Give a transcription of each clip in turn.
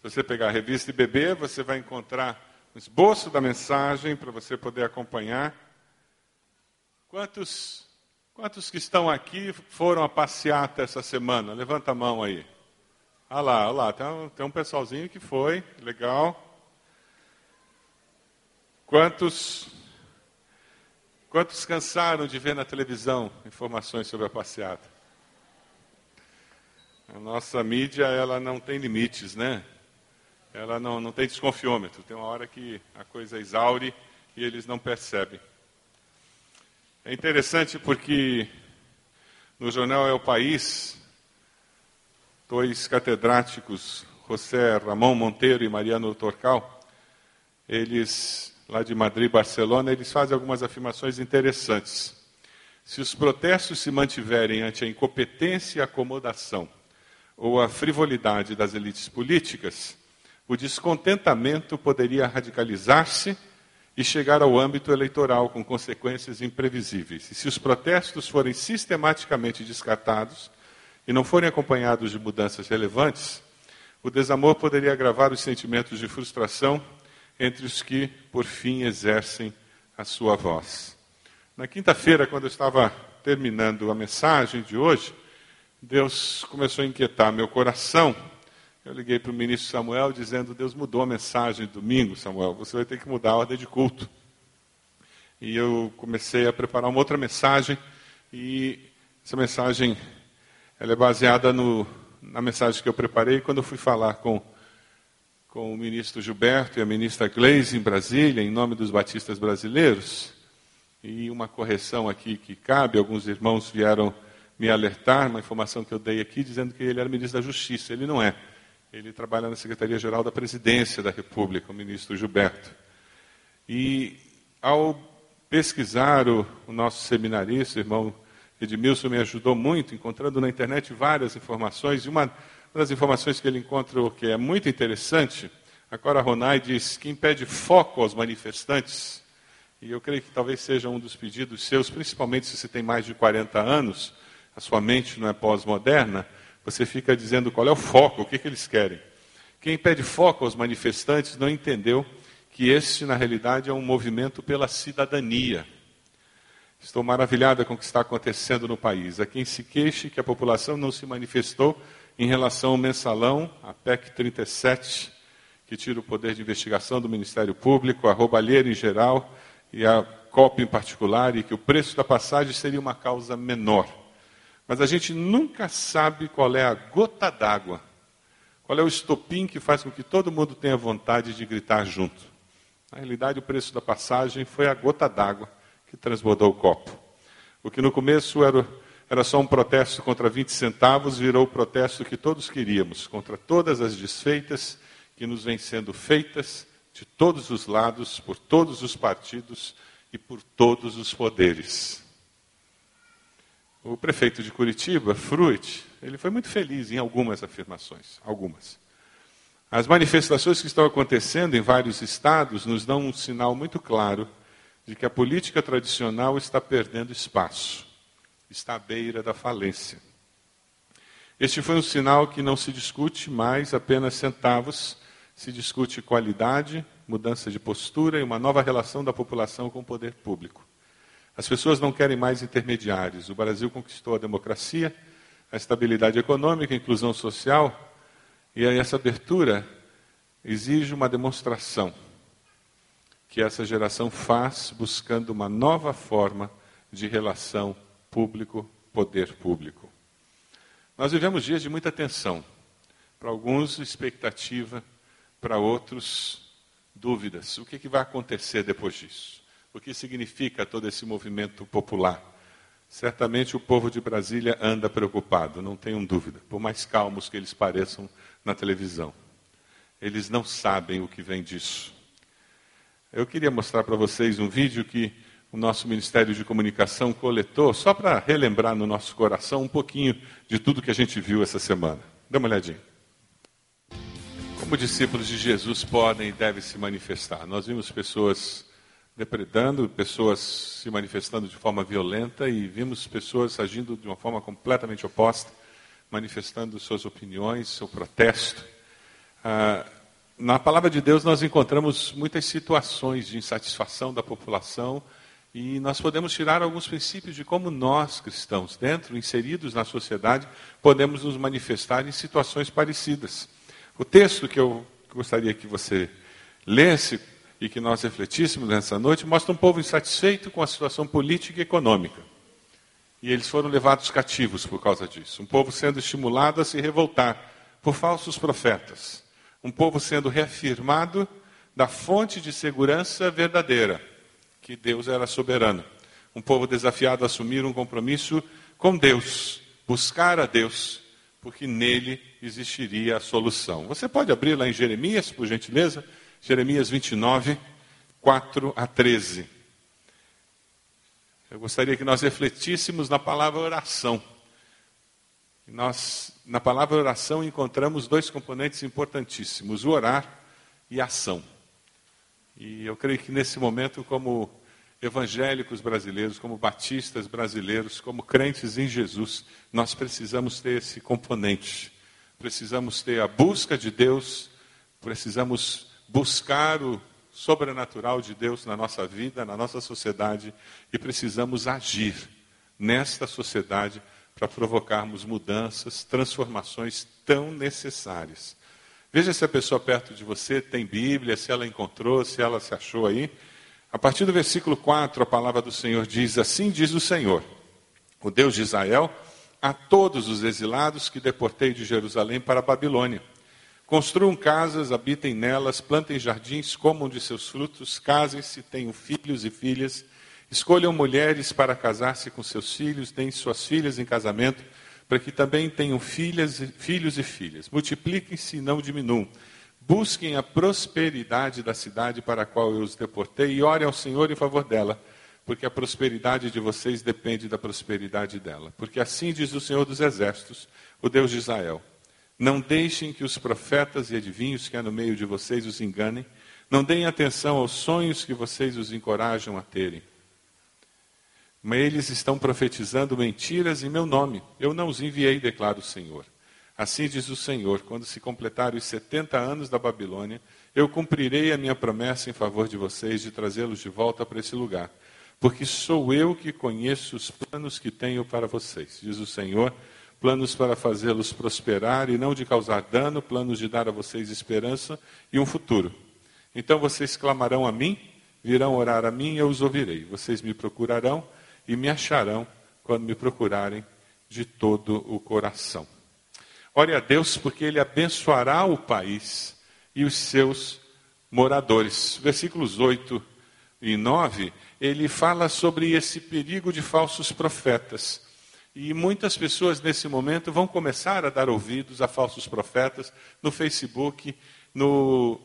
Se você pegar a revista IBB, você vai encontrar um esboço da mensagem para você poder acompanhar. Quantos, quantos que estão aqui foram a passeata essa semana? Levanta a mão aí. Ah lá, ah lá, tem um, tem um pessoalzinho que foi, legal. Quantos, quantos cansaram de ver na televisão informações sobre a passeata? A nossa mídia, ela não tem limites, né? Ela não, não tem desconfiômetro. Tem uma hora que a coisa exaure e eles não percebem. É interessante porque no jornal É o País, dois catedráticos, José Ramon Monteiro e Mariano Torcal, eles, lá de Madrid, Barcelona, eles fazem algumas afirmações interessantes. Se os protestos se mantiverem ante a incompetência e acomodação ou a frivolidade das elites políticas, o descontentamento poderia radicalizar-se e chegar ao âmbito eleitoral com consequências imprevisíveis. E se os protestos forem sistematicamente descartados e não forem acompanhados de mudanças relevantes, o desamor poderia agravar os sentimentos de frustração entre os que, por fim, exercem a sua voz. Na quinta-feira, quando eu estava terminando a mensagem de hoje, Deus começou a inquietar meu coração. Eu liguei para o ministro Samuel dizendo: Deus mudou a mensagem domingo, Samuel, você vai ter que mudar a ordem de culto. E eu comecei a preparar uma outra mensagem, e essa mensagem ela é baseada no, na mensagem que eu preparei quando eu fui falar com, com o ministro Gilberto e a ministra Gleisi em Brasília, em nome dos batistas brasileiros. E uma correção aqui que cabe, alguns irmãos vieram me alertar, uma informação que eu dei aqui, dizendo que ele era ministro da Justiça. Ele não é. Ele trabalha na Secretaria-Geral da Presidência da República, o ministro Gilberto. E ao pesquisar o, o nosso seminarista, irmão Edmilson, me ajudou muito, encontrando na internet várias informações. E uma das informações que ele encontrou que é muito interessante, a Cora Ronai diz que impede foco aos manifestantes. E eu creio que talvez seja um dos pedidos seus, principalmente se você tem mais de 40 anos, a sua mente não é pós-moderna, você fica dizendo qual é o foco, o que, que eles querem. Quem pede foco aos manifestantes não entendeu que este, na realidade, é um movimento pela cidadania. Estou maravilhada com o que está acontecendo no país. Há quem se queixe que a população não se manifestou em relação ao mensalão, a PEC 37, que tira o poder de investigação do Ministério Público, a roubalheira em geral e a COP em particular, e que o preço da passagem seria uma causa menor. Mas a gente nunca sabe qual é a gota d'água, qual é o estopim que faz com que todo mundo tenha vontade de gritar junto. Na realidade, o preço da passagem foi a gota d'água que transbordou o copo. O que no começo era, era só um protesto contra 20 centavos, virou o protesto que todos queríamos, contra todas as desfeitas que nos vêm sendo feitas de todos os lados, por todos os partidos e por todos os poderes. O prefeito de Curitiba, Fruit, ele foi muito feliz em algumas afirmações, algumas. As manifestações que estão acontecendo em vários estados nos dão um sinal muito claro de que a política tradicional está perdendo espaço, está à beira da falência. Este foi um sinal que não se discute mais apenas centavos, se discute qualidade, mudança de postura e uma nova relação da população com o poder público. As pessoas não querem mais intermediários. O Brasil conquistou a democracia, a estabilidade econômica, a inclusão social, e essa abertura exige uma demonstração que essa geração faz buscando uma nova forma de relação público-poder público. Nós vivemos dias de muita tensão. Para alguns, expectativa, para outros, dúvidas. O que, que vai acontecer depois disso? O que significa todo esse movimento popular. Certamente o povo de Brasília anda preocupado, não tenham dúvida, por mais calmos que eles pareçam na televisão. Eles não sabem o que vem disso. Eu queria mostrar para vocês um vídeo que o nosso Ministério de Comunicação coletou, só para relembrar no nosso coração um pouquinho de tudo que a gente viu essa semana. Dá uma olhadinha. Como discípulos de Jesus podem e devem se manifestar? Nós vimos pessoas depredando, pessoas se manifestando de forma violenta e vimos pessoas agindo de uma forma completamente oposta, manifestando suas opiniões, seu protesto. Ah, na palavra de Deus nós encontramos muitas situações de insatisfação da população e nós podemos tirar alguns princípios de como nós, cristãos, dentro, inseridos na sociedade, podemos nos manifestar em situações parecidas. O texto que eu gostaria que você lesse e que nós refletíssemos nessa noite mostra um povo insatisfeito com a situação política e econômica. E eles foram levados cativos por causa disso. Um povo sendo estimulado a se revoltar por falsos profetas. Um povo sendo reafirmado da fonte de segurança verdadeira, que Deus era soberano. Um povo desafiado a assumir um compromisso com Deus, buscar a Deus, porque nele existiria a solução. Você pode abrir lá em Jeremias, por gentileza? Jeremias 29, 4 a 13. Eu gostaria que nós refletíssemos na palavra oração. Nós, na palavra oração, encontramos dois componentes importantíssimos: o orar e a ação. E eu creio que nesse momento, como evangélicos brasileiros, como batistas brasileiros, como crentes em Jesus, nós precisamos ter esse componente. Precisamos ter a busca de Deus, precisamos buscar o sobrenatural de Deus na nossa vida, na nossa sociedade, e precisamos agir nesta sociedade para provocarmos mudanças, transformações tão necessárias. Veja se a pessoa perto de você tem Bíblia, se ela encontrou, se ela se achou aí. A partir do versículo 4, a palavra do Senhor diz: Assim diz o Senhor, o Deus de Israel, a todos os exilados que deportei de Jerusalém para a Babilônia. Construam casas, habitem nelas, plantem jardins, comam de seus frutos, casem-se, tenham filhos e filhas, escolham mulheres para casar-se com seus filhos, deem suas filhas em casamento, para que também tenham filhas, filhos e filhas. Multipliquem-se e não diminuam. Busquem a prosperidade da cidade para a qual eu os deportei e orem ao Senhor em favor dela, porque a prosperidade de vocês depende da prosperidade dela. Porque assim diz o Senhor dos Exércitos, o Deus de Israel. Não deixem que os profetas e adivinhos que há no meio de vocês os enganem. Não deem atenção aos sonhos que vocês os encorajam a terem. Mas eles estão profetizando mentiras em meu nome. Eu não os enviei, declara o Senhor. Assim diz o Senhor: quando se completarem os 70 anos da Babilônia, eu cumprirei a minha promessa em favor de vocês de trazê-los de volta para esse lugar. Porque sou eu que conheço os planos que tenho para vocês, diz o Senhor planos para fazê-los prosperar e não de causar dano, planos de dar a vocês esperança e um futuro. Então vocês clamarão a mim, virão orar a mim e eu os ouvirei. Vocês me procurarão e me acharão quando me procurarem de todo o coração. Ore a Deus porque Ele abençoará o país e os seus moradores. Versículos 8 e 9, ele fala sobre esse perigo de falsos profetas. E muitas pessoas nesse momento vão começar a dar ouvidos a falsos profetas no Facebook, no,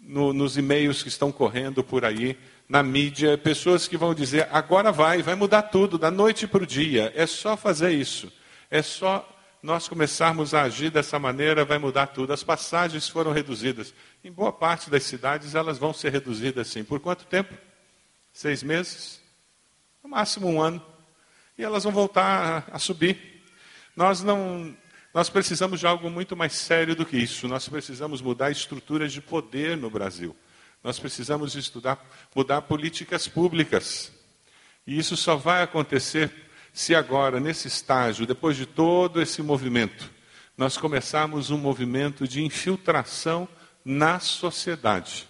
no, nos e-mails que estão correndo por aí, na mídia, pessoas que vão dizer: agora vai, vai mudar tudo, da noite para o dia. É só fazer isso. É só nós começarmos a agir dessa maneira, vai mudar tudo. As passagens foram reduzidas. Em boa parte das cidades, elas vão ser reduzidas sim. Por quanto tempo? Seis meses? No máximo um ano e elas vão voltar a, subir. Nós não, nós precisamos de algo muito mais sério do que isso. Nós precisamos mudar estruturas de poder no Brasil. Nós precisamos estudar, mudar políticas públicas. E isso só vai acontecer se agora, nesse estágio, depois de todo esse movimento, nós começarmos um movimento de infiltração na sociedade.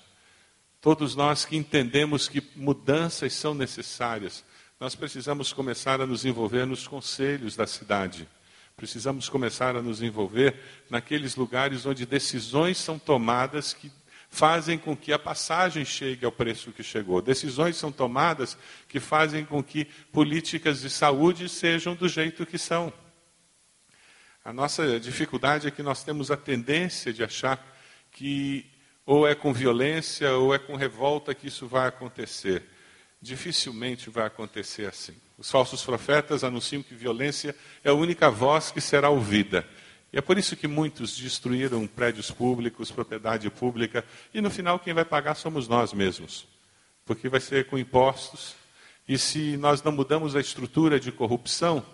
Todos nós que entendemos que mudanças são necessárias, nós precisamos começar a nos envolver nos conselhos da cidade. Precisamos começar a nos envolver naqueles lugares onde decisões são tomadas que fazem com que a passagem chegue ao preço que chegou. Decisões são tomadas que fazem com que políticas de saúde sejam do jeito que são. A nossa dificuldade é que nós temos a tendência de achar que ou é com violência ou é com revolta que isso vai acontecer dificilmente vai acontecer assim. Os falsos profetas anunciam que violência é a única voz que será ouvida. E é por isso que muitos destruíram prédios públicos, propriedade pública, e no final quem vai pagar somos nós mesmos. Porque vai ser com impostos. E se nós não mudamos a estrutura de corrupção,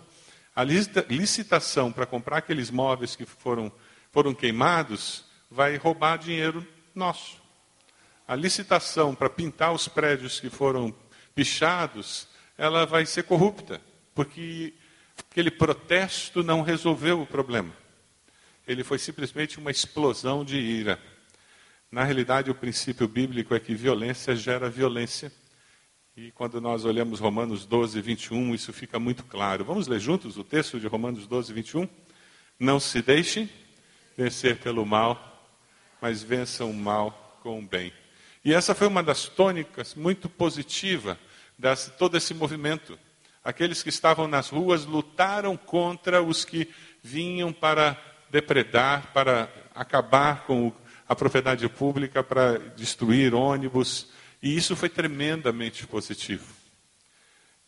a licitação para comprar aqueles móveis que foram, foram queimados, vai roubar dinheiro nosso. A licitação para pintar os prédios que foram pichados, ela vai ser corrupta, porque aquele protesto não resolveu o problema. Ele foi simplesmente uma explosão de ira. Na realidade, o princípio bíblico é que violência gera violência. E quando nós olhamos Romanos 12, 21, isso fica muito claro. Vamos ler juntos o texto de Romanos 12, 21? Não se deixem vencer pelo mal, mas vençam o mal com o bem. E essa foi uma das tônicas muito positiva de todo esse movimento. Aqueles que estavam nas ruas lutaram contra os que vinham para depredar, para acabar com a propriedade pública para destruir ônibus, e isso foi tremendamente positivo.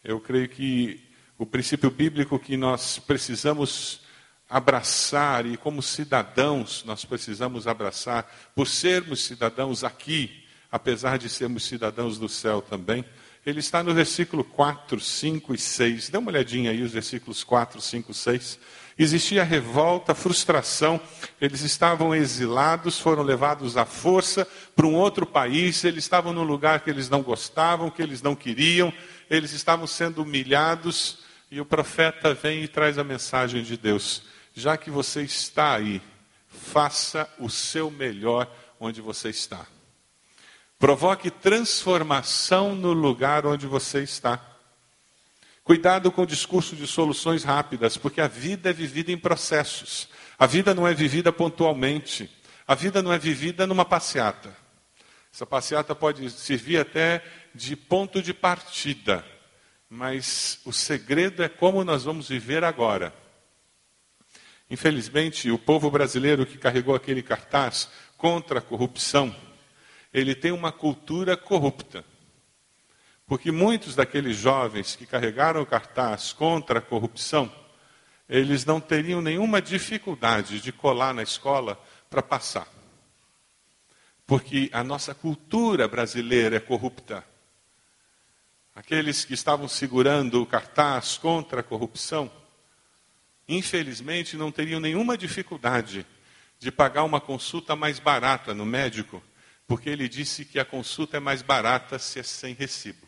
Eu creio que o princípio bíblico que nós precisamos abraçar, e como cidadãos nós precisamos abraçar, por sermos cidadãos aqui, apesar de sermos cidadãos do céu também, ele está no versículo 4, 5 e 6. Dê uma olhadinha aí, os versículos 4, 5, 6. Existia revolta, frustração, eles estavam exilados, foram levados à força para um outro país, eles estavam num lugar que eles não gostavam, que eles não queriam, eles estavam sendo humilhados, e o profeta vem e traz a mensagem de Deus: já que você está aí, faça o seu melhor onde você está. Provoque transformação no lugar onde você está. Cuidado com o discurso de soluções rápidas, porque a vida é vivida em processos. A vida não é vivida pontualmente. A vida não é vivida numa passeata. Essa passeata pode servir até de ponto de partida, mas o segredo é como nós vamos viver agora. Infelizmente, o povo brasileiro que carregou aquele cartaz contra a corrupção, ele tem uma cultura corrupta. Porque muitos daqueles jovens que carregaram o cartaz contra a corrupção, eles não teriam nenhuma dificuldade de colar na escola para passar. Porque a nossa cultura brasileira é corrupta. Aqueles que estavam segurando o cartaz contra a corrupção, infelizmente não teriam nenhuma dificuldade de pagar uma consulta mais barata no médico, porque ele disse que a consulta é mais barata se é sem recibo.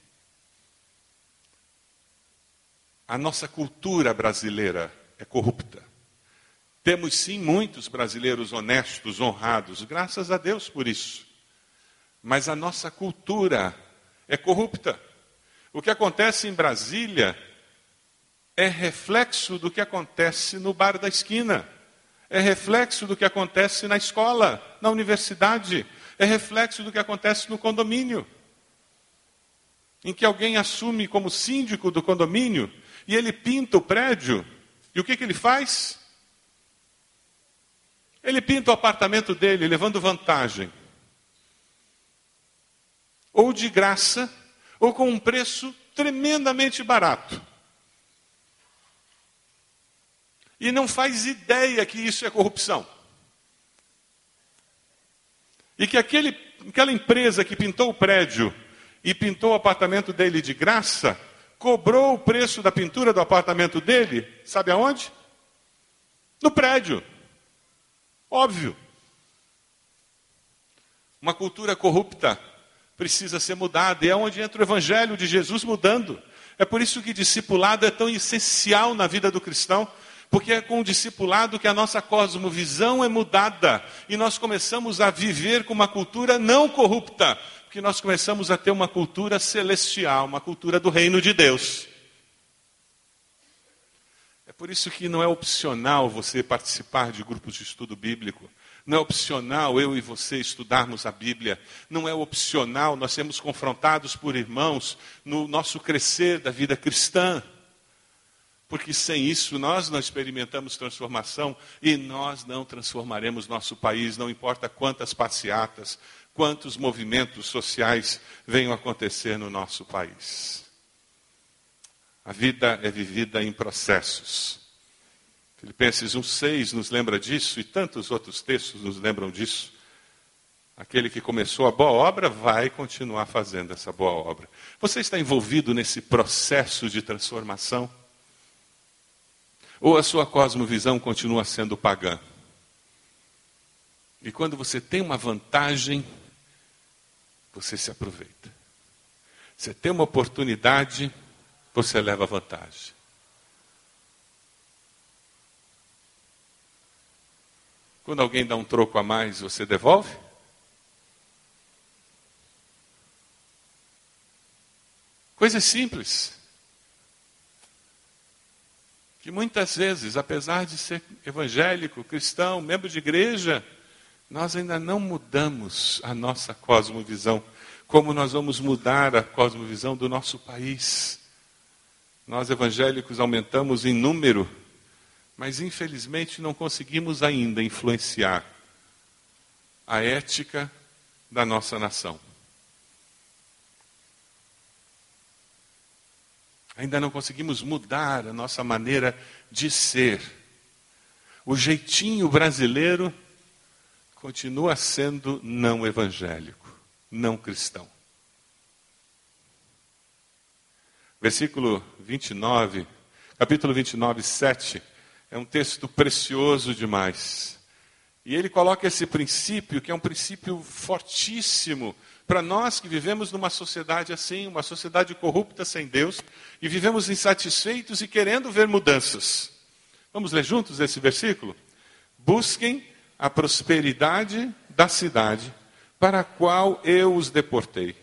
A nossa cultura brasileira é corrupta. Temos sim muitos brasileiros honestos, honrados, graças a Deus por isso. Mas a nossa cultura é corrupta. O que acontece em Brasília é reflexo do que acontece no bar da esquina. É reflexo do que acontece na escola, na universidade. É reflexo do que acontece no condomínio. Em que alguém assume como síndico do condomínio e ele pinta o prédio, e o que, que ele faz? Ele pinta o apartamento dele, levando vantagem. Ou de graça, ou com um preço tremendamente barato. E não faz ideia que isso é corrupção. E que aquele, aquela empresa que pintou o prédio e pintou o apartamento dele de graça, cobrou o preço da pintura do apartamento dele, sabe aonde? No prédio. Óbvio. Uma cultura corrupta precisa ser mudada, e é onde entra o evangelho de Jesus mudando. É por isso que discipulado é tão essencial na vida do cristão, porque é com o discipulado que a nossa cosmovisão é mudada e nós começamos a viver com uma cultura não corrupta, que nós começamos a ter uma cultura celestial, uma cultura do reino de Deus. É por isso que não é opcional você participar de grupos de estudo bíblico. Não é opcional eu e você estudarmos a Bíblia. Não é opcional nós sermos confrontados por irmãos no nosso crescer da vida cristã. Porque sem isso nós não experimentamos transformação e nós não transformaremos nosso país, não importa quantas passeatas, quantos movimentos sociais venham acontecer no nosso país. A vida é vivida em processos. Filipenses 1,6 nos lembra disso e tantos outros textos nos lembram disso. Aquele que começou a boa obra vai continuar fazendo essa boa obra. Você está envolvido nesse processo de transformação? Ou a sua cosmovisão continua sendo pagã? E quando você tem uma vantagem, você se aproveita. Você tem uma oportunidade, você leva vantagem. Quando alguém dá um troco a mais, você devolve? Coisas simples. Que muitas vezes, apesar de ser evangélico, cristão, membro de igreja, nós ainda não mudamos a nossa cosmovisão. Como nós vamos mudar a cosmovisão do nosso país? Nós evangélicos aumentamos em número, mas infelizmente não conseguimos ainda influenciar a ética da nossa nação. Ainda não conseguimos mudar a nossa maneira de ser. O jeitinho brasileiro continua sendo não evangélico, não cristão. Versículo 29, capítulo 29, 7, é um texto precioso demais. E ele coloca esse princípio, que é um princípio fortíssimo, para nós que vivemos numa sociedade assim, uma sociedade corrupta sem Deus, e vivemos insatisfeitos e querendo ver mudanças. Vamos ler juntos esse versículo? Busquem a prosperidade da cidade para a qual eu os deportei,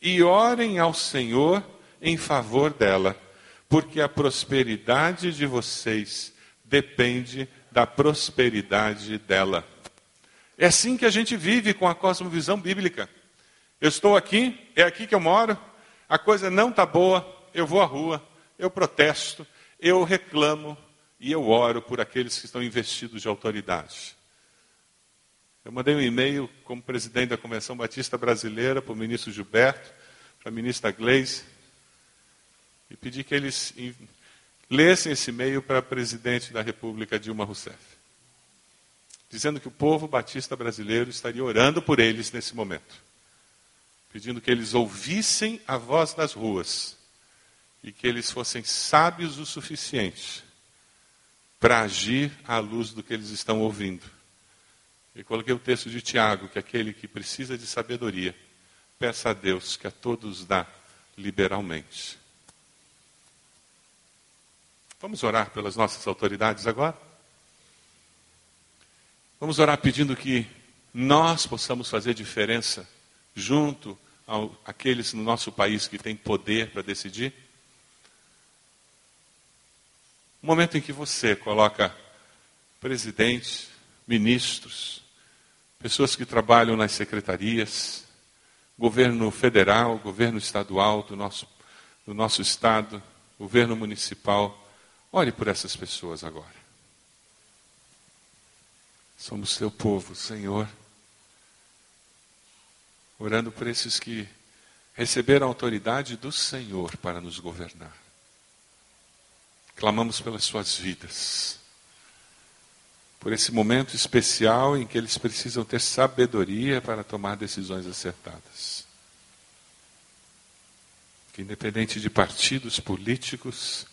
e orem ao Senhor em favor dela, porque a prosperidade de vocês depende da prosperidade dela. É assim que a gente vive com a cosmovisão bíblica. Eu estou aqui, é aqui que eu moro, a coisa não está boa, eu vou à rua, eu protesto, eu reclamo e eu oro por aqueles que estão investidos de autoridade. Eu mandei um e-mail como presidente da Convenção Batista Brasileira para o ministro Gilberto, para a ministra Gleisi, e pedi que eles lessem esse e-mail para a presidente da República, Dilma Rousseff, dizendo que o povo batista brasileiro estaria orando por eles nesse momento pedindo que eles ouvissem a voz das ruas e que eles fossem sábios o suficiente para agir à luz do que eles estão ouvindo. E coloquei o texto de Tiago, que aquele que precisa de sabedoria, peça a Deus que a todos dá liberalmente. Vamos orar pelas nossas autoridades agora? Vamos orar pedindo que nós possamos fazer diferença junto àqueles no nosso país que têm poder para decidir? O momento em que você coloca presidentes, ministros, pessoas que trabalham nas secretarias, governo federal, governo estadual do nosso, do nosso estado, governo municipal, ore por essas pessoas agora. Somos seu povo, Senhor orando por esses que receberam a autoridade do Senhor para nos governar. Clamamos pelas suas vidas, por esse momento especial em que eles precisam ter sabedoria para tomar decisões acertadas. Que, independente de partidos políticos,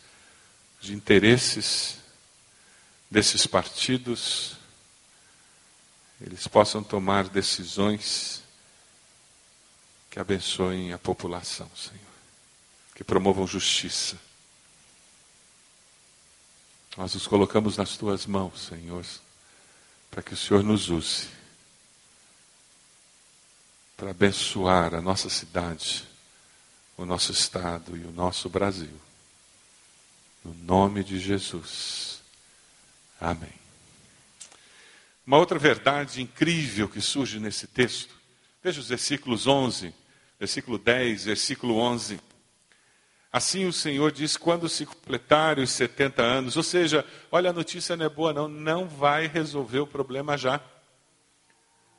de interesses desses partidos, eles possam tomar decisões abençoem a população, Senhor. Que promovam justiça. Nós nos colocamos nas tuas mãos, Senhor, para que o Senhor nos use para abençoar a nossa cidade, o nosso estado e o nosso Brasil. No nome de Jesus. Amém. Uma outra verdade incrível que surge nesse texto Veja os versículos 11, versículo 10, versículo 11. Assim o Senhor diz: quando se completarem os 70 anos, ou seja, olha, a notícia não é boa, não, não vai resolver o problema já.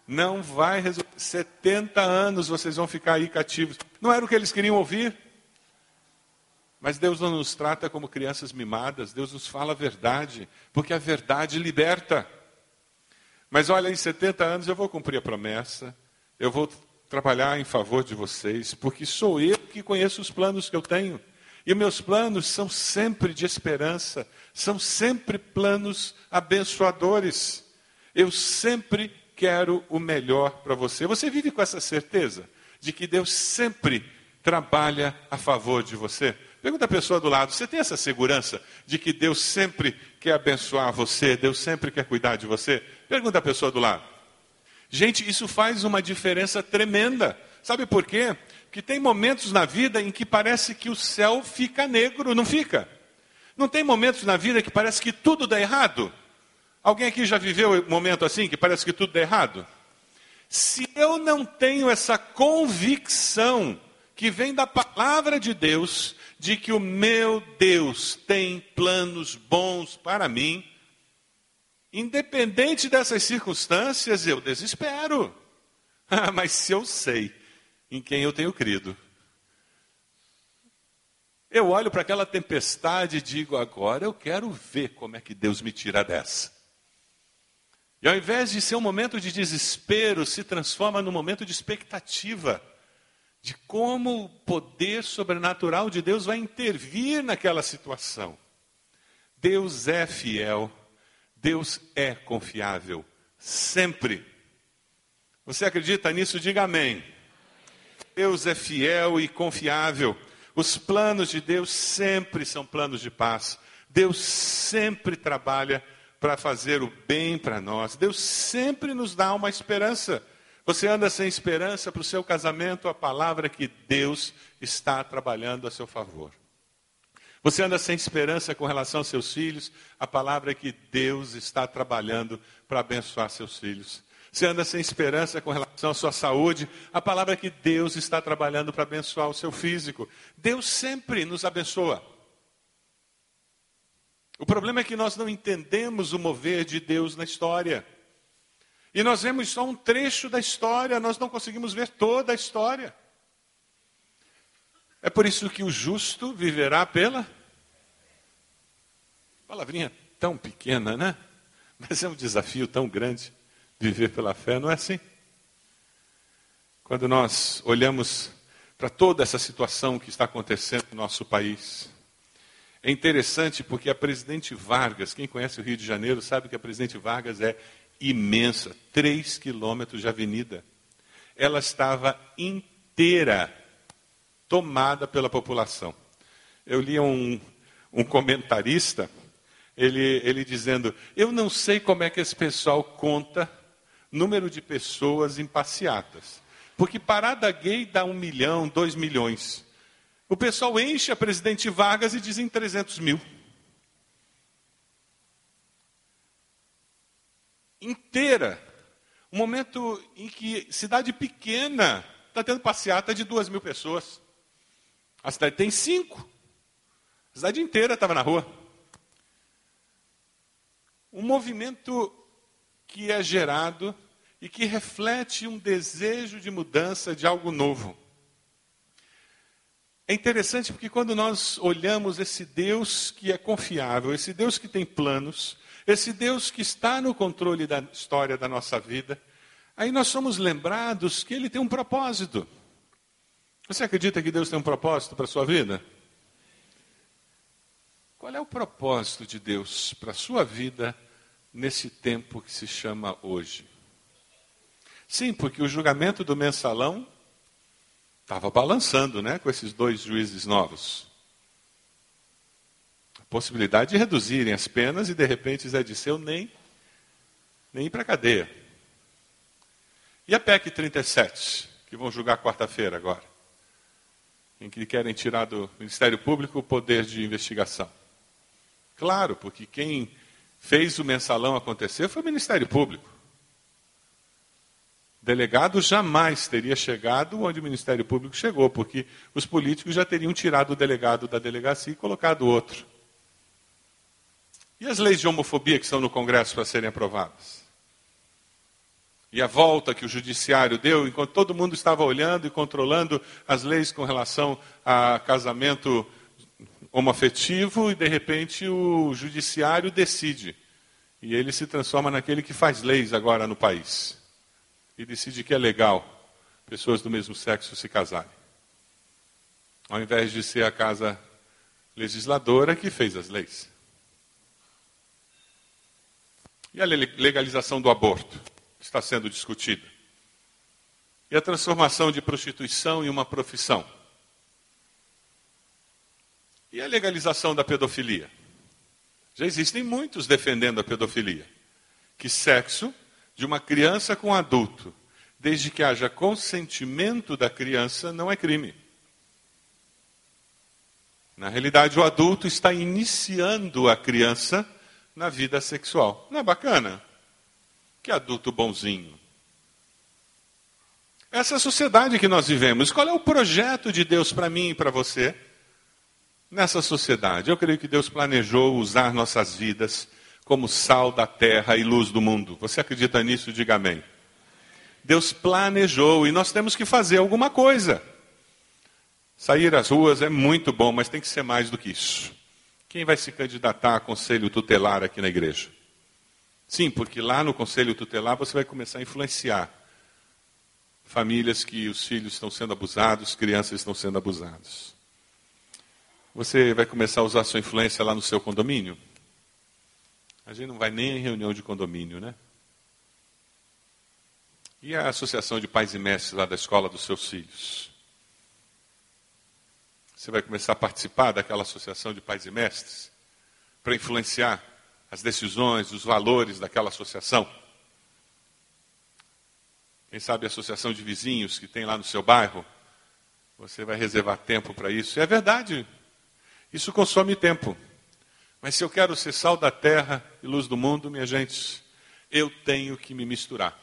Não vai resolver. 70 anos vocês vão ficar aí cativos. Não era o que eles queriam ouvir. Mas Deus não nos trata como crianças mimadas, Deus nos fala a verdade, porque a verdade liberta. Mas olha, em 70 anos eu vou cumprir a promessa, eu vou trabalhar em favor de vocês, porque sou eu que conheço os planos que eu tenho. E meus planos são sempre de esperança, são sempre planos abençoadores. Eu sempre quero o melhor para você. Você vive com essa certeza de que Deus sempre trabalha a favor de você? Pergunta a pessoa do lado: você tem essa segurança de que Deus sempre quer abençoar você, Deus sempre quer cuidar de você? Pergunta a pessoa do lado. Gente, isso faz uma diferença tremenda. Sabe por quê? Porque tem momentos na vida em que parece que o céu fica negro, não fica? Não tem momentos na vida que parece que tudo dá errado? Alguém aqui já viveu um momento assim, que parece que tudo dá errado? Se eu não tenho essa convicção que vem da palavra de Deus, de que o meu Deus tem planos bons para mim, independente dessas circunstâncias, eu desespero. Ah, mas se eu sei em quem eu tenho crido, eu olho para aquela tempestade e digo: agora eu quero ver como é que Deus me tira dessa. E ao invés de ser um momento de desespero, se transforma num momento de expectativa de como o poder sobrenatural de Deus vai intervir naquela situação. Deus é fiel, Deus é confiável, sempre. Você acredita nisso? Diga amém. Deus é fiel e confiável. Os planos de Deus sempre são planos de paz. Deus sempre trabalha para fazer o bem para nós. Deus sempre nos dá uma esperança. Você anda sem esperança para o seu casamento, a palavra é que Deus está trabalhando a seu favor. Você anda sem esperança com relação aos seus filhos, a palavra é que Deus está trabalhando para abençoar seus filhos. Você anda sem esperança com relação à sua saúde, a palavra é que Deus está trabalhando para abençoar o seu físico. Deus sempre nos abençoa. O problema é que nós não entendemos o mover de Deus na história. E nós vemos só um trecho da história, nós não conseguimos ver toda a história. É por isso que o justo viverá pela. Palavrinha tão pequena, né? Mas é um desafio tão grande viver pela fé, não é assim? Quando nós olhamos para toda essa situação que está acontecendo no nosso país, é interessante porque a presidente Vargas, quem conhece o Rio de Janeiro sabe que a presidente Vargas é imensa, três quilômetros de avenida. Ela estava inteira tomada pela população. Eu li um, um comentarista, ele, ele dizendo: Eu não sei como é que esse pessoal conta número de pessoas em passeatas. Porque parada gay dá um milhão, dois milhões. O pessoal enche a presidente Vargas e dizem 300 mil. inteira. Um momento em que cidade pequena está tendo passeata de duas mil pessoas. A cidade tem cinco. A cidade inteira estava na rua. Um movimento que é gerado e que reflete um desejo de mudança, de algo novo. É interessante porque quando nós olhamos esse Deus que é confiável, esse Deus que tem planos, esse Deus que está no controle da história da nossa vida, aí nós somos lembrados que Ele tem um propósito. Você acredita que Deus tem um propósito para a sua vida? Qual é o propósito de Deus para a sua vida nesse tempo que se chama hoje? Sim, porque o julgamento do mensalão estava balançando, né, com esses dois juízes novos possibilidade de reduzirem as penas e de repente Zé Disseu nem, nem ir para a cadeia. E a PEC 37, que vão julgar quarta-feira agora, em que querem tirar do Ministério Público o poder de investigação. Claro, porque quem fez o mensalão acontecer foi o Ministério Público. Delegado jamais teria chegado onde o Ministério Público chegou, porque os políticos já teriam tirado o delegado da delegacia e colocado outro. E as leis de homofobia que estão no Congresso para serem aprovadas? E a volta que o judiciário deu, enquanto todo mundo estava olhando e controlando as leis com relação a casamento homoafetivo, e de repente o judiciário decide. E ele se transforma naquele que faz leis agora no país. E decide que é legal pessoas do mesmo sexo se casarem. Ao invés de ser a casa legisladora que fez as leis. E a legalização do aborto? Está sendo discutida. E a transformação de prostituição em uma profissão. E a legalização da pedofilia? Já existem muitos defendendo a pedofilia. Que sexo de uma criança com adulto, desde que haja consentimento da criança, não é crime. Na realidade, o adulto está iniciando a criança na vida sexual. Não é bacana? Que adulto bonzinho. Essa é a sociedade que nós vivemos. Qual é o projeto de Deus para mim e para você? Nessa sociedade, eu creio que Deus planejou usar nossas vidas como sal da terra e luz do mundo. Você acredita nisso? Diga amém. Deus planejou e nós temos que fazer alguma coisa. Sair às ruas é muito bom, mas tem que ser mais do que isso. Quem vai se candidatar a conselho tutelar aqui na igreja? Sim, porque lá no conselho tutelar você vai começar a influenciar famílias que os filhos estão sendo abusados, crianças estão sendo abusados. Você vai começar a usar sua influência lá no seu condomínio? A gente não vai nem em reunião de condomínio, né? E a associação de pais e mestres lá da escola dos seus filhos? Você vai começar a participar daquela associação de pais e mestres para influenciar as decisões, os valores daquela associação. Quem sabe a associação de vizinhos que tem lá no seu bairro, você vai reservar tempo para isso. E é verdade, isso consome tempo. Mas se eu quero ser sal da terra e luz do mundo, minha gente, eu tenho que me misturar.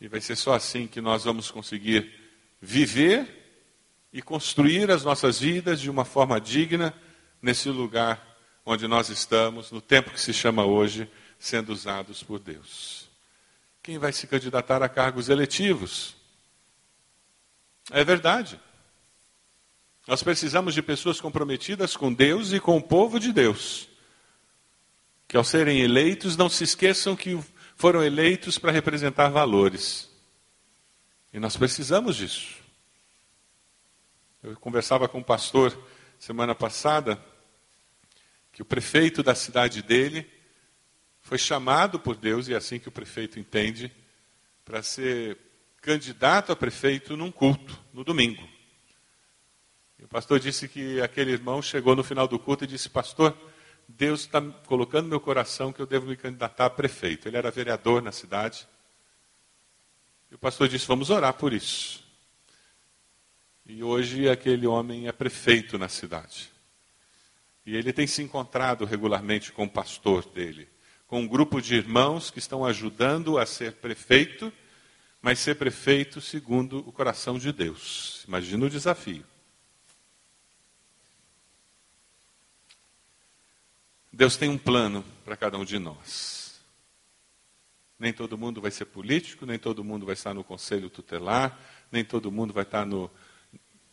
E vai ser só assim que nós vamos conseguir viver e construir as nossas vidas de uma forma digna nesse lugar onde nós estamos, no tempo que se chama hoje, sendo usados por Deus. Quem vai se candidatar a cargos eletivos? É verdade. Nós precisamos de pessoas comprometidas com Deus e com o povo de Deus. Que ao serem eleitos não se esqueçam que foram eleitos para representar valores. E nós precisamos disso. Eu conversava com um pastor semana passada que o prefeito da cidade dele foi chamado por Deus, e é assim que o prefeito entende, para ser candidato a prefeito num culto, no domingo. E o pastor disse que aquele irmão chegou no final do culto e disse: Pastor, Deus está colocando no meu coração que eu devo me candidatar a prefeito. Ele era vereador na cidade. E o pastor disse: Vamos orar por isso. E hoje aquele homem é prefeito na cidade. E ele tem se encontrado regularmente com o pastor dele, com um grupo de irmãos que estão ajudando a ser prefeito, mas ser prefeito segundo o coração de Deus. Imagina o desafio. Deus tem um plano para cada um de nós. Nem todo mundo vai ser político, nem todo mundo vai estar no conselho tutelar, nem todo mundo vai estar no,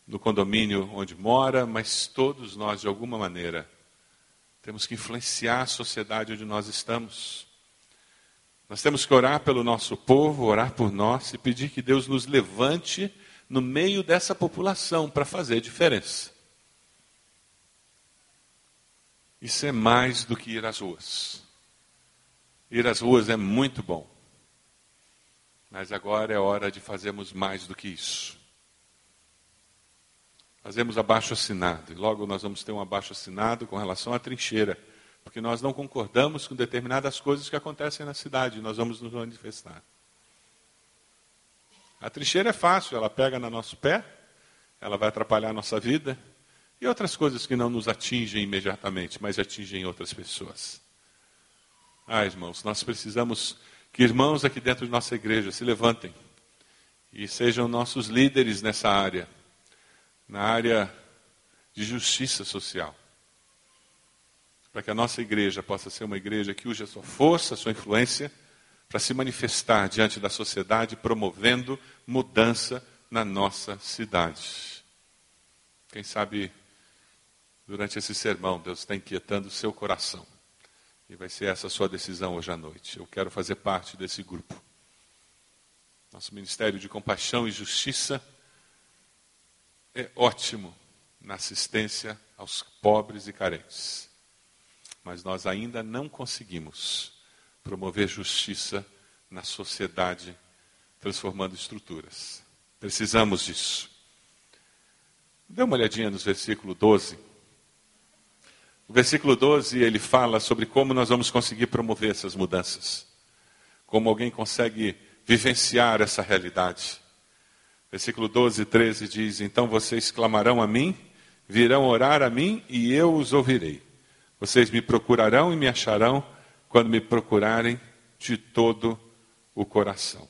no condomínio onde mora, mas todos nós, de alguma maneira, temos que influenciar a sociedade onde nós estamos. Nós temos que orar pelo nosso povo, orar por nós e pedir que Deus nos levante no meio dessa população para fazer diferença. Isso é mais do que ir às ruas. Ir às ruas é muito bom. Mas agora é hora de fazermos mais do que isso fazemos abaixo assinado. E logo nós vamos ter um abaixo assinado com relação à trincheira, porque nós não concordamos com determinadas coisas que acontecem na cidade, nós vamos nos manifestar. A trincheira é fácil, ela pega no nosso pé, ela vai atrapalhar a nossa vida e outras coisas que não nos atingem imediatamente, mas atingem outras pessoas. Ah, irmãos, nós precisamos que irmãos aqui dentro de nossa igreja se levantem e sejam nossos líderes nessa área na área de justiça social. Para que a nossa igreja possa ser uma igreja que use a sua força, a sua influência, para se manifestar diante da sociedade, promovendo mudança na nossa cidade. Quem sabe, durante esse sermão, Deus está inquietando o seu coração. E vai ser essa a sua decisão hoje à noite. Eu quero fazer parte desse grupo. Nosso Ministério de Compaixão e Justiça é ótimo na assistência aos pobres e carentes. Mas nós ainda não conseguimos promover justiça na sociedade, transformando estruturas. Precisamos disso. Dê uma olhadinha no versículo 12. O versículo 12 ele fala sobre como nós vamos conseguir promover essas mudanças. Como alguém consegue vivenciar essa realidade. Versículo 12 e 13 diz: Então vocês clamarão a mim, virão orar a mim e eu os ouvirei. Vocês me procurarão e me acharão quando me procurarem de todo o coração.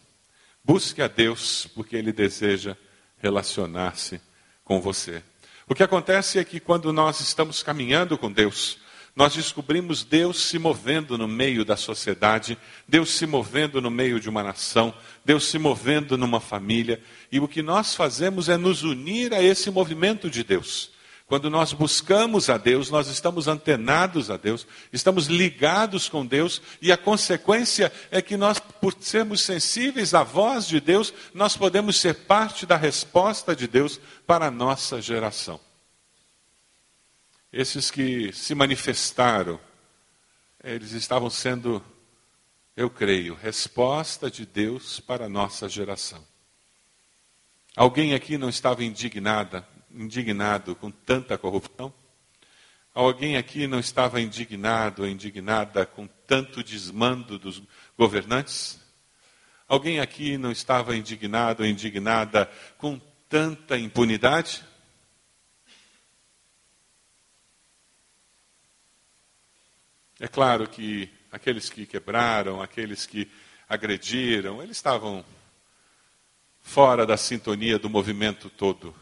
Busque a Deus porque Ele deseja relacionar-se com você. O que acontece é que quando nós estamos caminhando com Deus, nós descobrimos Deus se movendo no meio da sociedade, Deus se movendo no meio de uma nação, Deus se movendo numa família, e o que nós fazemos é nos unir a esse movimento de Deus. Quando nós buscamos a Deus, nós estamos antenados a Deus, estamos ligados com Deus, e a consequência é que nós, por sermos sensíveis à voz de Deus, nós podemos ser parte da resposta de Deus para a nossa geração. Esses que se manifestaram, eles estavam sendo, eu creio, resposta de Deus para a nossa geração. Alguém aqui não estava indignada, indignado com tanta corrupção? Alguém aqui não estava indignado ou indignada com tanto desmando dos governantes? Alguém aqui não estava indignado ou indignada com tanta impunidade? É claro que aqueles que quebraram, aqueles que agrediram, eles estavam fora da sintonia do movimento todo.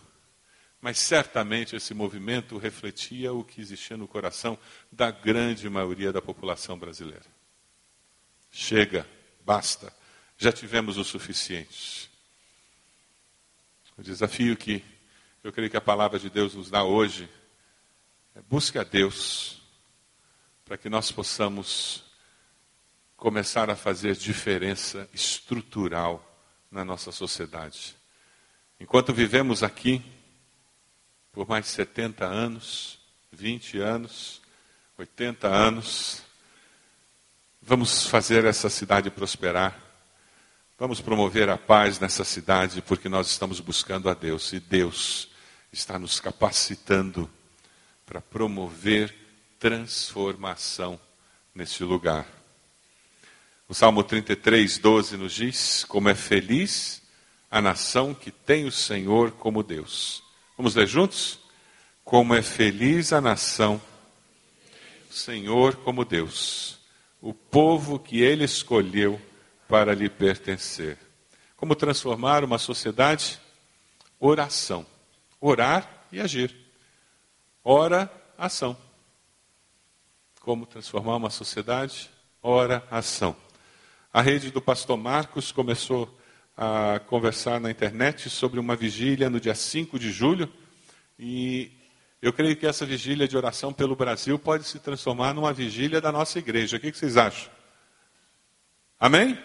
Mas certamente esse movimento refletia o que existia no coração da grande maioria da população brasileira. Chega, basta, já tivemos o suficiente. O desafio que eu creio que a palavra de Deus nos dá hoje é busque a Deus para que nós possamos começar a fazer diferença estrutural na nossa sociedade. Enquanto vivemos aqui, por mais 70 anos, 20 anos, 80 anos. Vamos fazer essa cidade prosperar. Vamos promover a paz nessa cidade, porque nós estamos buscando a Deus e Deus está nos capacitando para promover transformação neste lugar. O Salmo 33, 12 nos diz: Como é feliz a nação que tem o Senhor como Deus. Vamos ler juntos? Como é feliz a nação, Senhor como Deus, o povo que ele escolheu para lhe pertencer. Como transformar uma sociedade? Oração. Orar e agir. Ora, ação. Como transformar uma sociedade? Ora, ação. A rede do pastor Marcos começou a conversar na internet sobre uma vigília no dia 5 de julho. E eu creio que essa vigília de oração pelo Brasil pode se transformar numa vigília da nossa igreja. O que vocês acham? Amém?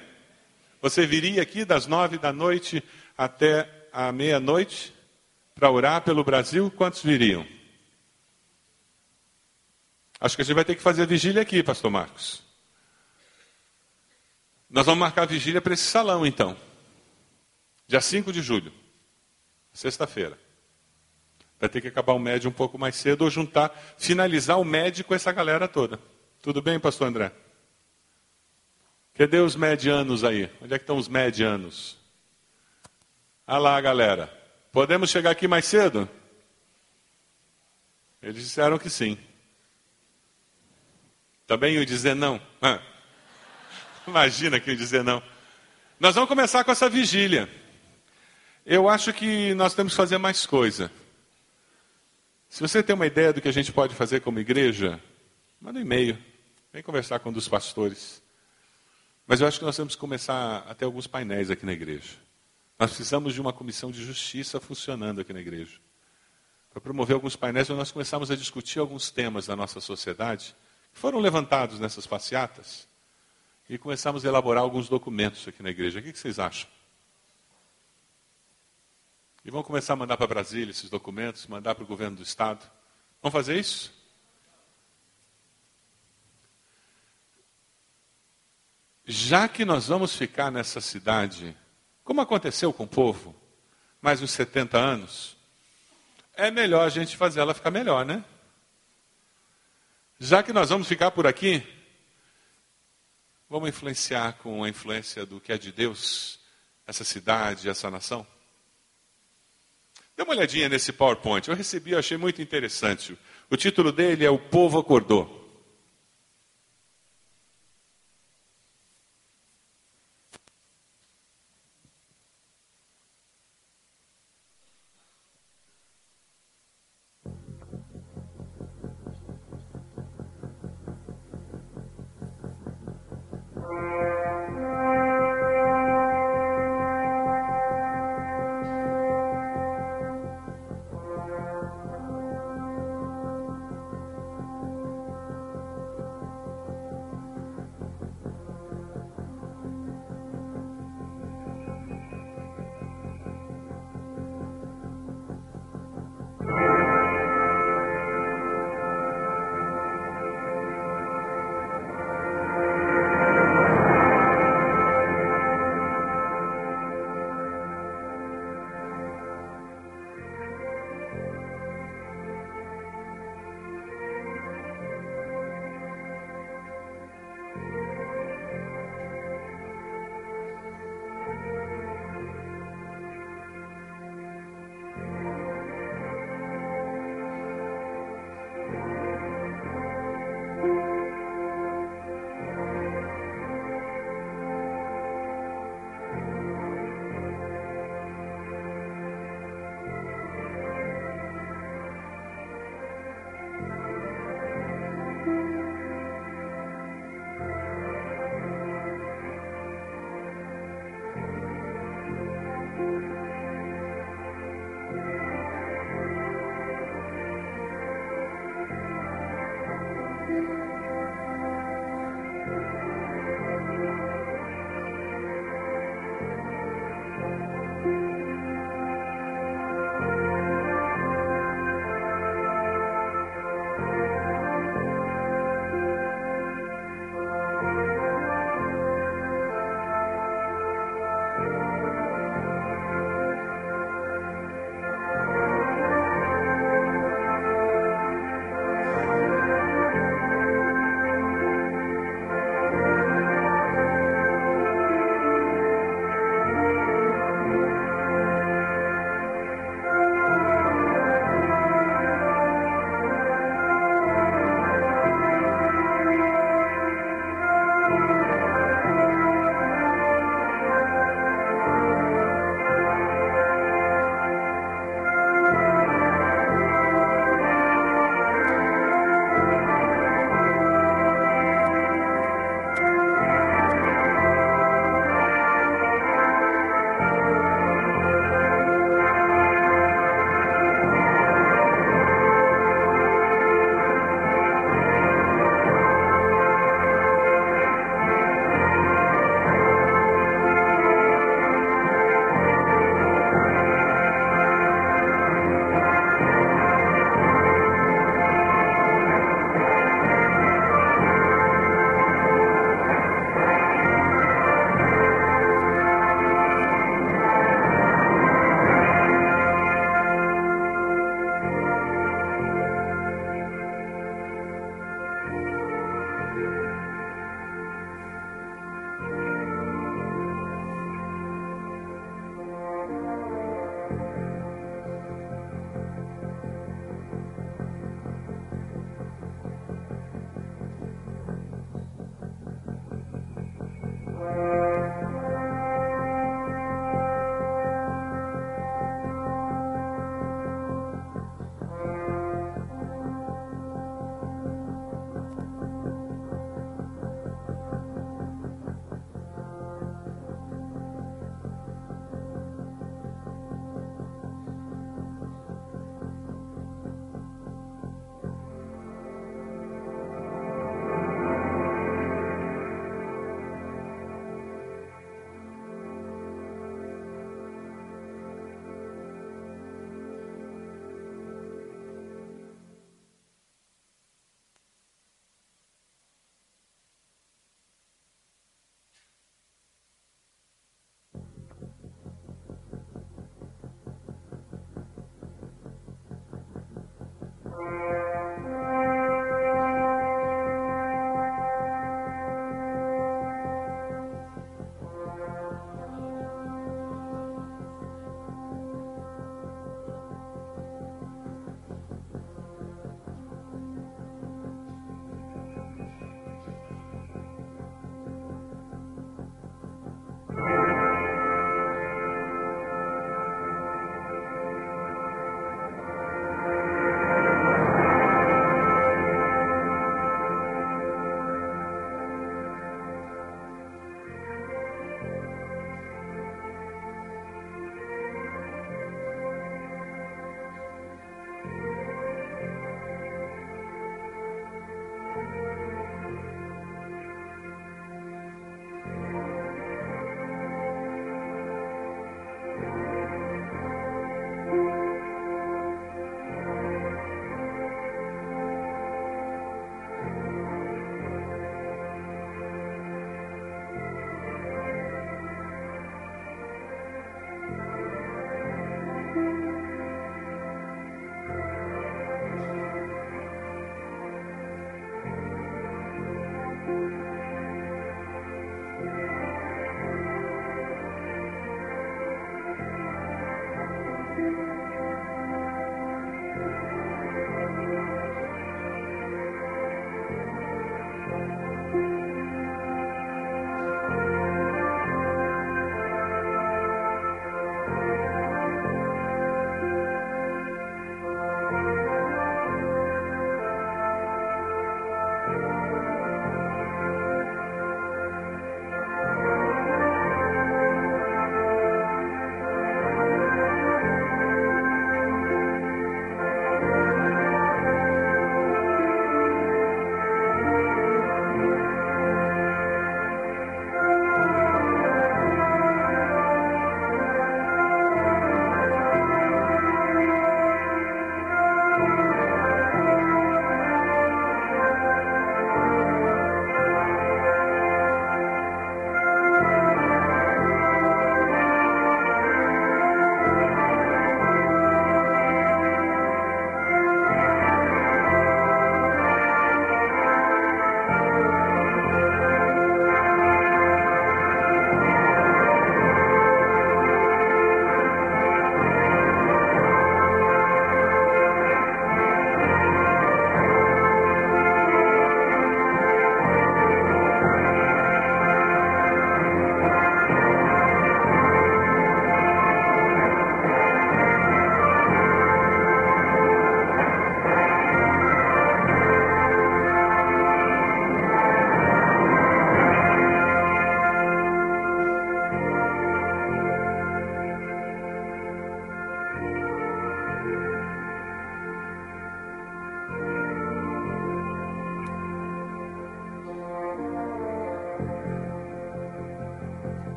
Você viria aqui das nove da noite até a meia-noite para orar pelo Brasil? Quantos viriam? Acho que a gente vai ter que fazer a vigília aqui, Pastor Marcos. Nós vamos marcar a vigília para esse salão, então. Dia 5 de julho, sexta-feira. Vai ter que acabar o médio um pouco mais cedo ou juntar, finalizar o médio com essa galera toda. Tudo bem, pastor André? Cadê os medianos aí? Onde é que estão os medianos? Ah lá, galera. Podemos chegar aqui mais cedo? Eles disseram que sim. Também eu dizer não. Imagina que eu dizer não. Nós vamos começar com essa vigília. Eu acho que nós temos que fazer mais coisa. Se você tem uma ideia do que a gente pode fazer como igreja, manda um e-mail. Vem conversar com um dos pastores. Mas eu acho que nós temos que começar a ter alguns painéis aqui na igreja. Nós precisamos de uma comissão de justiça funcionando aqui na igreja. Para promover alguns painéis, nós começamos a discutir alguns temas da nossa sociedade foram levantados nessas passeatas e começamos a elaborar alguns documentos aqui na igreja. O que vocês acham? E vão começar a mandar para Brasília esses documentos, mandar para o governo do Estado. Vamos fazer isso? já que nós vamos ficar nessa cidade, como aconteceu com o povo, mais uns 70 anos, é melhor a gente fazer ela ficar melhor, né? Já que nós vamos ficar por aqui, vamos influenciar com a influência do que é de Deus, essa cidade, essa nação? Dê uma olhadinha nesse PowerPoint. Eu recebi, eu achei muito interessante. O título dele é O Povo Acordou.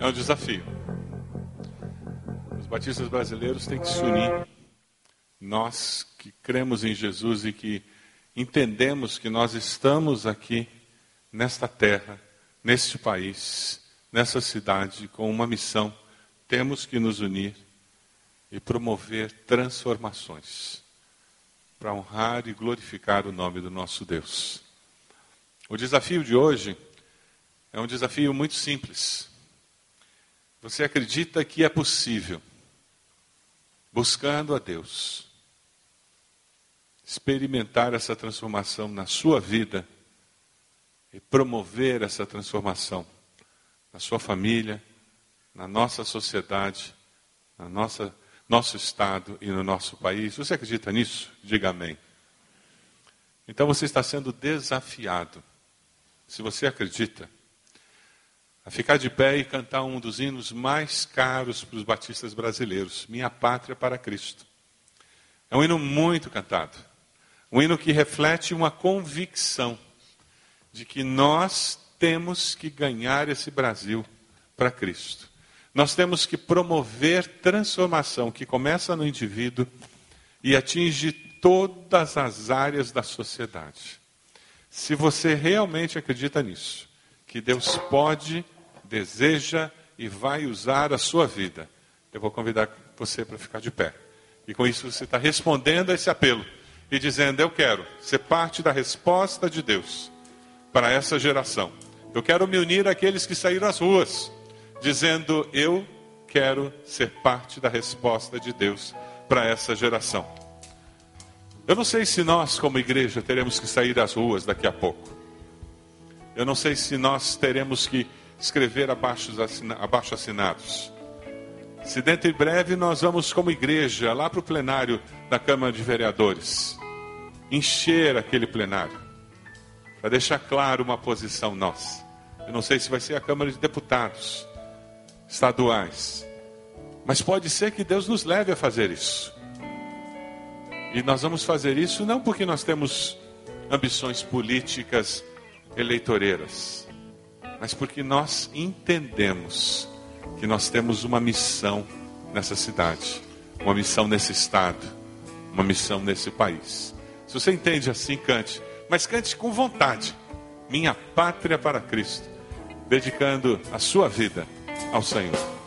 É um desafio. Os batistas brasileiros têm que se unir. Nós que cremos em Jesus e que entendemos que nós estamos aqui nesta terra, neste país, nessa cidade, com uma missão, temos que nos unir e promover transformações para honrar e glorificar o nome do nosso Deus. O desafio de hoje é um desafio muito simples. Você acredita que é possível, buscando a Deus, experimentar essa transformação na sua vida e promover essa transformação na sua família, na nossa sociedade, na nossa nosso estado e no nosso país. Você acredita nisso? Diga amém. Então você está sendo desafiado, se você acredita, ficar de pé e cantar um dos hinos mais caros para os batistas brasileiros, Minha Pátria para Cristo. É um hino muito cantado, um hino que reflete uma convicção de que nós temos que ganhar esse Brasil para Cristo. Nós temos que promover transformação que começa no indivíduo e atinge todas as áreas da sociedade. Se você realmente acredita nisso, que Deus pode, deseja e vai usar a sua vida, eu vou convidar você para ficar de pé. E com isso você está respondendo a esse apelo e dizendo: Eu quero ser parte da resposta de Deus para essa geração. Eu quero me unir àqueles que saíram às ruas dizendo: Eu quero ser parte da resposta de Deus para essa geração. Eu não sei se nós, como igreja, teremos que sair às ruas daqui a pouco. Eu não sei se nós teremos que escrever abaixo, abaixo assinados. Se dentro em breve nós vamos, como igreja, lá para o plenário da Câmara de Vereadores, encher aquele plenário, para deixar claro uma posição nossa. Eu não sei se vai ser a Câmara de Deputados estaduais. Mas pode ser que Deus nos leve a fazer isso. E nós vamos fazer isso não porque nós temos ambições políticas eleitoreiras, mas porque nós entendemos que nós temos uma missão nessa cidade, uma missão nesse estado, uma missão nesse país. Se você entende assim, cante, mas cante com vontade. Minha pátria para Cristo, dedicando a sua vida ao Senhor.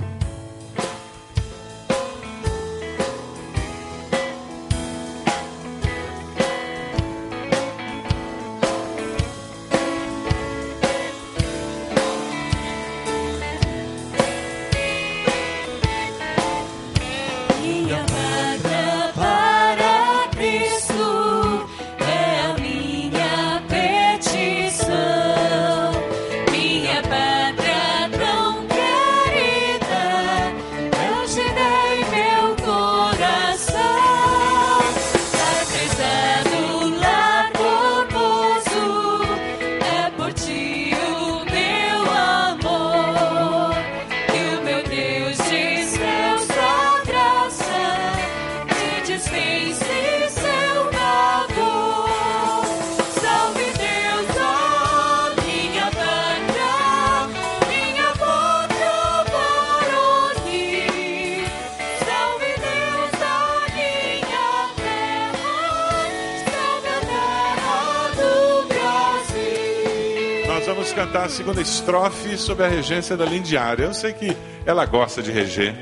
Cantar a segunda estrofe sobre a regência da Lindiara. Eu sei que ela gosta de reger.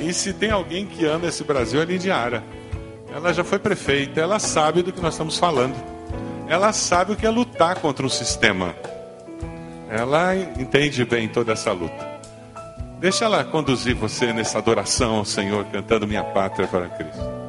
E se tem alguém que ama esse Brasil, é a Lindiara. Ela já foi prefeita, ela sabe do que nós estamos falando. Ela sabe o que é lutar contra um sistema. Ela entende bem toda essa luta. Deixa ela conduzir você nessa adoração ao Senhor, cantando Minha Pátria para Cristo.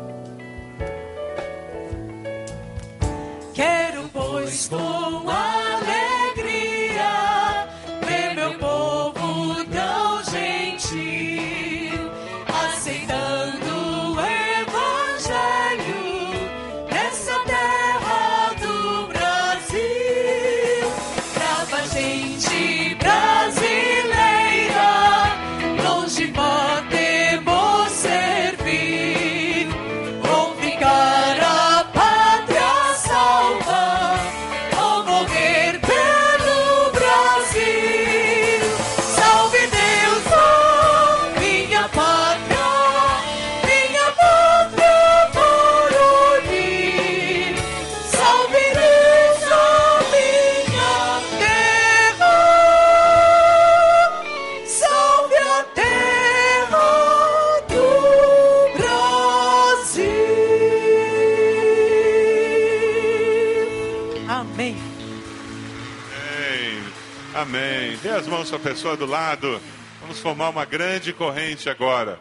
Dê as mãos para a pessoa do lado. Vamos formar uma grande corrente agora.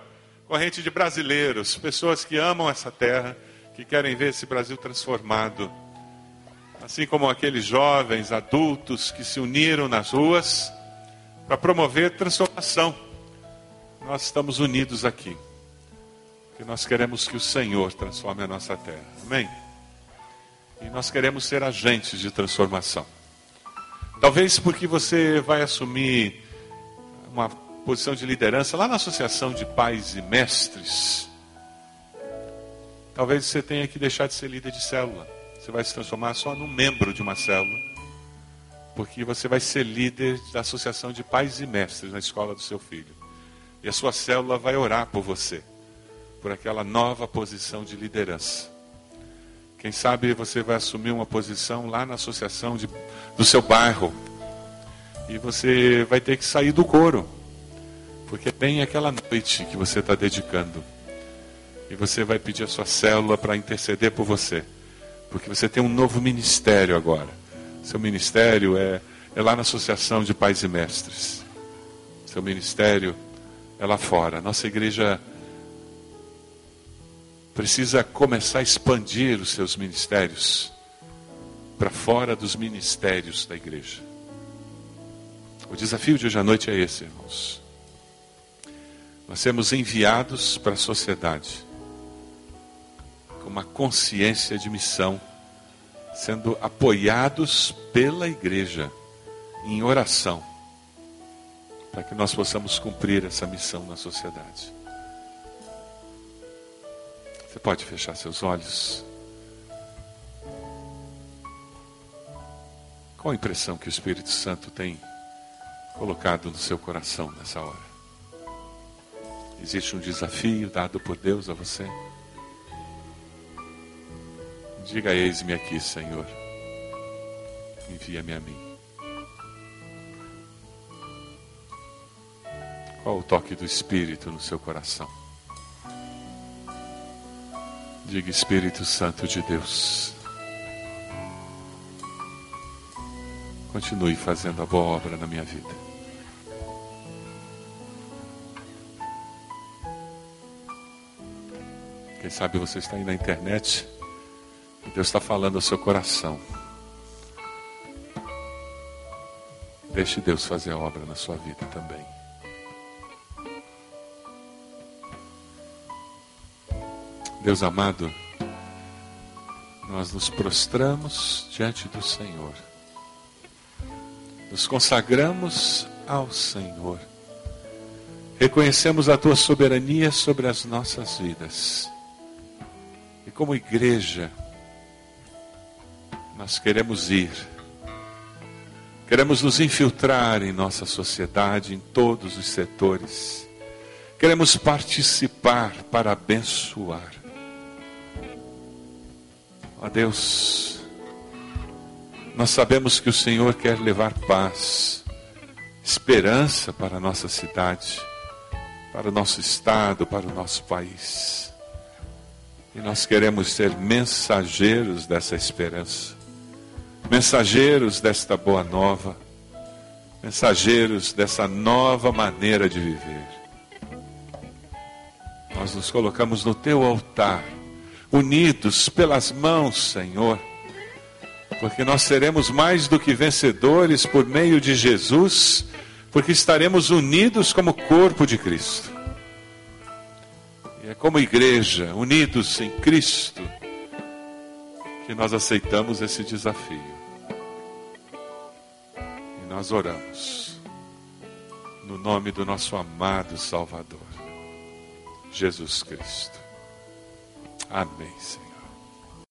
Corrente de brasileiros, pessoas que amam essa terra, que querem ver esse Brasil transformado. Assim como aqueles jovens, adultos que se uniram nas ruas para promover transformação. Nós estamos unidos aqui. Porque nós queremos que o Senhor transforme a nossa terra. Amém? E nós queremos ser agentes de transformação. Talvez porque você vai assumir uma posição de liderança lá na Associação de Pais e Mestres. Talvez você tenha que deixar de ser líder de célula. Você vai se transformar só num membro de uma célula. Porque você vai ser líder da Associação de Pais e Mestres na escola do seu filho. E a sua célula vai orar por você, por aquela nova posição de liderança. Quem sabe você vai assumir uma posição lá na associação de, do seu bairro. E você vai ter que sair do coro. Porque bem aquela noite que você está dedicando. E você vai pedir a sua célula para interceder por você. Porque você tem um novo ministério agora. Seu ministério é, é lá na Associação de Pais e Mestres. Seu ministério é lá fora. Nossa igreja precisa começar a expandir os seus ministérios para fora dos ministérios da igreja. O desafio de hoje à noite é esse, irmãos. Nós sermos enviados para a sociedade com uma consciência de missão, sendo apoiados pela igreja em oração, para que nós possamos cumprir essa missão na sociedade. Você pode fechar seus olhos. Qual a impressão que o Espírito Santo tem colocado no seu coração nessa hora? Existe um desafio dado por Deus a você? Diga: Eis-me aqui, Senhor. Envia-me a mim. Qual o toque do Espírito no seu coração? Diga Espírito Santo de Deus. Continue fazendo a boa obra na minha vida. Quem sabe você está aí na internet e Deus está falando ao seu coração. Deixe Deus fazer a obra na sua vida também. Deus amado, nós nos prostramos diante do Senhor, nos consagramos ao Senhor, reconhecemos a tua soberania sobre as nossas vidas, e como igreja, nós queremos ir, queremos nos infiltrar em nossa sociedade, em todos os setores, queremos participar para abençoar. Ó Deus, nós sabemos que o Senhor quer levar paz, esperança para a nossa cidade, para o nosso estado, para o nosso país. E nós queremos ser mensageiros dessa esperança, mensageiros desta boa nova, mensageiros dessa nova maneira de viver. Nós nos colocamos no teu altar unidos pelas mãos, Senhor, porque nós seremos mais do que vencedores por meio de Jesus, porque estaremos unidos como corpo de Cristo. E é como igreja, unidos em Cristo, que nós aceitamos esse desafio. E nós oramos no nome do nosso amado Salvador, Jesus Cristo. Amém, Senhor.